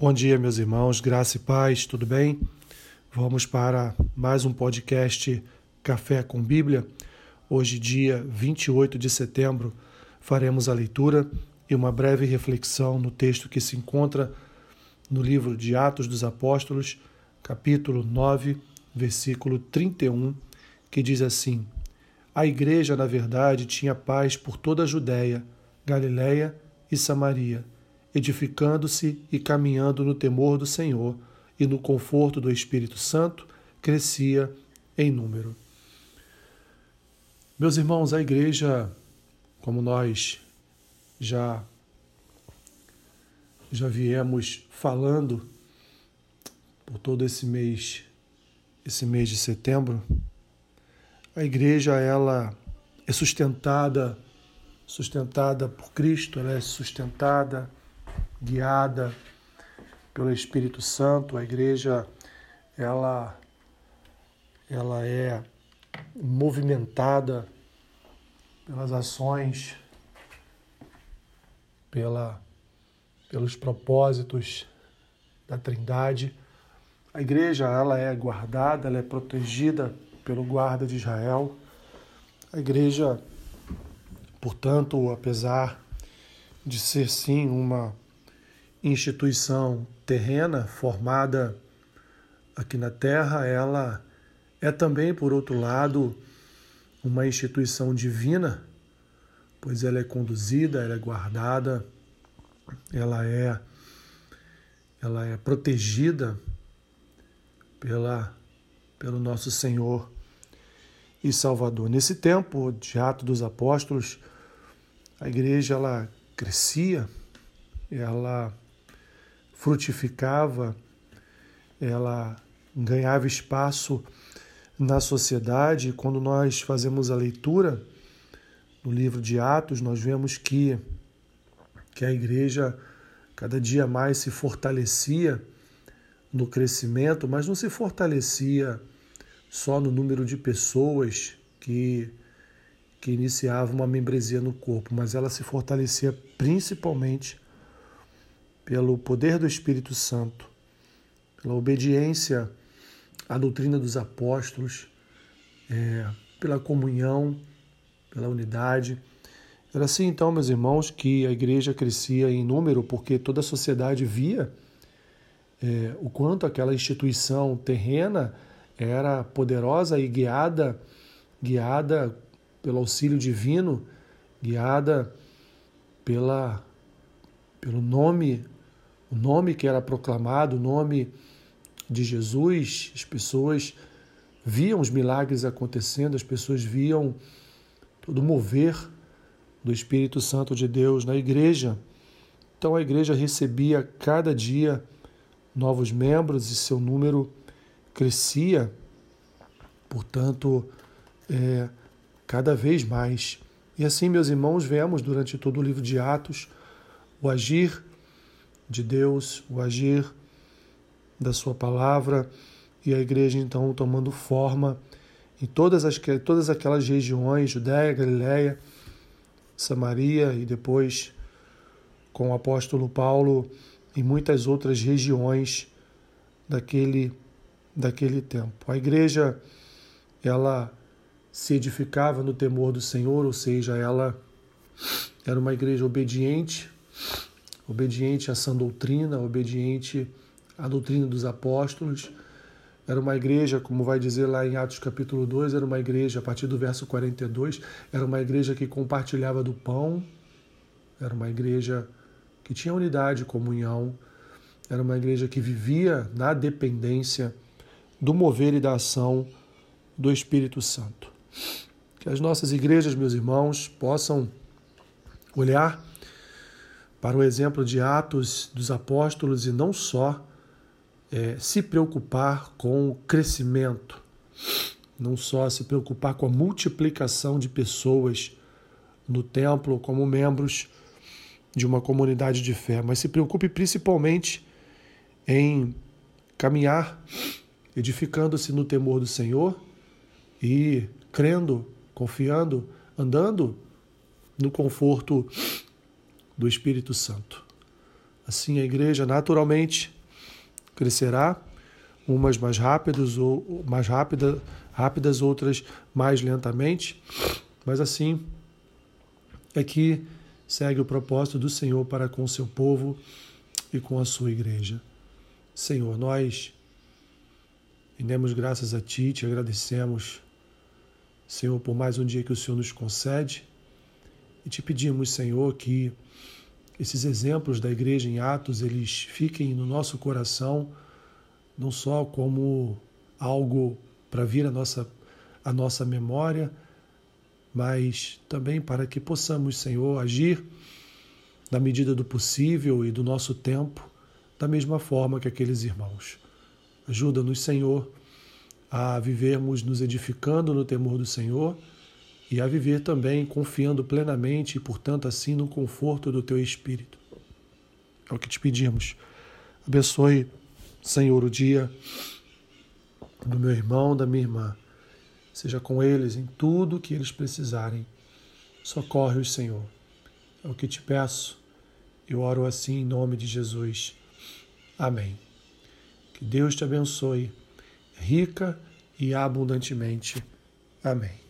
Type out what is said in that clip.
Bom dia, meus irmãos, graça e paz, tudo bem? Vamos para mais um podcast Café com Bíblia. Hoje, dia 28 de setembro, faremos a leitura e uma breve reflexão no texto que se encontra no livro de Atos dos Apóstolos, capítulo 9, versículo 31, que diz assim: A igreja, na verdade, tinha paz por toda a Judéia, Galiléia e Samaria edificando-se e caminhando no temor do Senhor e no conforto do Espírito Santo, crescia em número. Meus irmãos, a igreja, como nós já já viemos falando por todo esse mês, esse mês de setembro, a igreja ela é sustentada sustentada por Cristo, ela é sustentada guiada pelo Espírito Santo. A igreja ela ela é movimentada pelas ações, pela pelos propósitos da Trindade. A igreja ela é guardada, ela é protegida pelo guarda de Israel. A igreja, portanto, apesar de ser sim uma instituição terrena formada aqui na Terra, ela é também, por outro lado, uma instituição divina, pois ela é conduzida, ela é guardada, ela é ela é protegida pela pelo nosso Senhor e Salvador. Nesse tempo de Atos dos Apóstolos, a igreja ela crescia, ela frutificava, ela ganhava espaço na sociedade. Quando nós fazemos a leitura no livro de Atos, nós vemos que, que a igreja cada dia mais se fortalecia no crescimento, mas não se fortalecia só no número de pessoas que, que iniciavam uma membresia no corpo, mas ela se fortalecia principalmente pelo poder do Espírito Santo, pela obediência à doutrina dos apóstolos, é, pela comunhão, pela unidade. Era assim então, meus irmãos, que a igreja crescia em número, porque toda a sociedade via é, o quanto aquela instituição terrena era poderosa e guiada, guiada pelo auxílio divino, guiada pela, pelo nome o nome que era proclamado, o nome de Jesus, as pessoas viam os milagres acontecendo, as pessoas viam todo o mover do Espírito Santo de Deus na igreja. Então a igreja recebia cada dia novos membros e seu número crescia, portanto, é, cada vez mais. E assim, meus irmãos, vemos durante todo o livro de Atos o agir de Deus, o agir da Sua palavra e a igreja então tomando forma em todas, as, todas aquelas regiões, Judéia, Galiléia, Samaria e depois com o apóstolo Paulo em muitas outras regiões daquele, daquele tempo. A igreja ela se edificava no temor do Senhor, ou seja, ela era uma igreja obediente obediente a essa doutrina, obediente à doutrina dos apóstolos. Era uma igreja, como vai dizer lá em Atos capítulo 2, era uma igreja, a partir do verso 42, era uma igreja que compartilhava do pão, era uma igreja que tinha unidade, comunhão, era uma igreja que vivia na dependência do mover e da ação do Espírito Santo. Que as nossas igrejas, meus irmãos, possam olhar para o exemplo de Atos dos Apóstolos e não só é, se preocupar com o crescimento, não só se preocupar com a multiplicação de pessoas no templo como membros de uma comunidade de fé, mas se preocupe principalmente em caminhar edificando-se no temor do Senhor e crendo, confiando, andando no conforto do Espírito Santo. Assim a igreja naturalmente crescerá, umas mais rápidas ou mais rápida, rápidas, outras mais lentamente, mas assim é que segue o propósito do Senhor para com o seu povo e com a sua igreja. Senhor, nós rendemos graças a Ti, te agradecemos, Senhor, por mais um dia que o Senhor nos concede e te pedimos, Senhor, que esses exemplos da igreja em Atos, eles fiquem no nosso coração, não só como algo para vir à nossa, à nossa memória, mas também para que possamos, Senhor, agir na medida do possível e do nosso tempo, da mesma forma que aqueles irmãos. Ajuda-nos, Senhor, a vivermos nos edificando no temor do Senhor e a viver também confiando plenamente e, portanto, assim no conforto do teu Espírito. É o que te pedimos. Abençoe, Senhor, o dia do meu irmão, da minha irmã. Seja com eles em tudo que eles precisarem. Socorre-os, Senhor. É o que te peço. Eu oro assim em nome de Jesus. Amém. Que Deus te abençoe rica e abundantemente. Amém.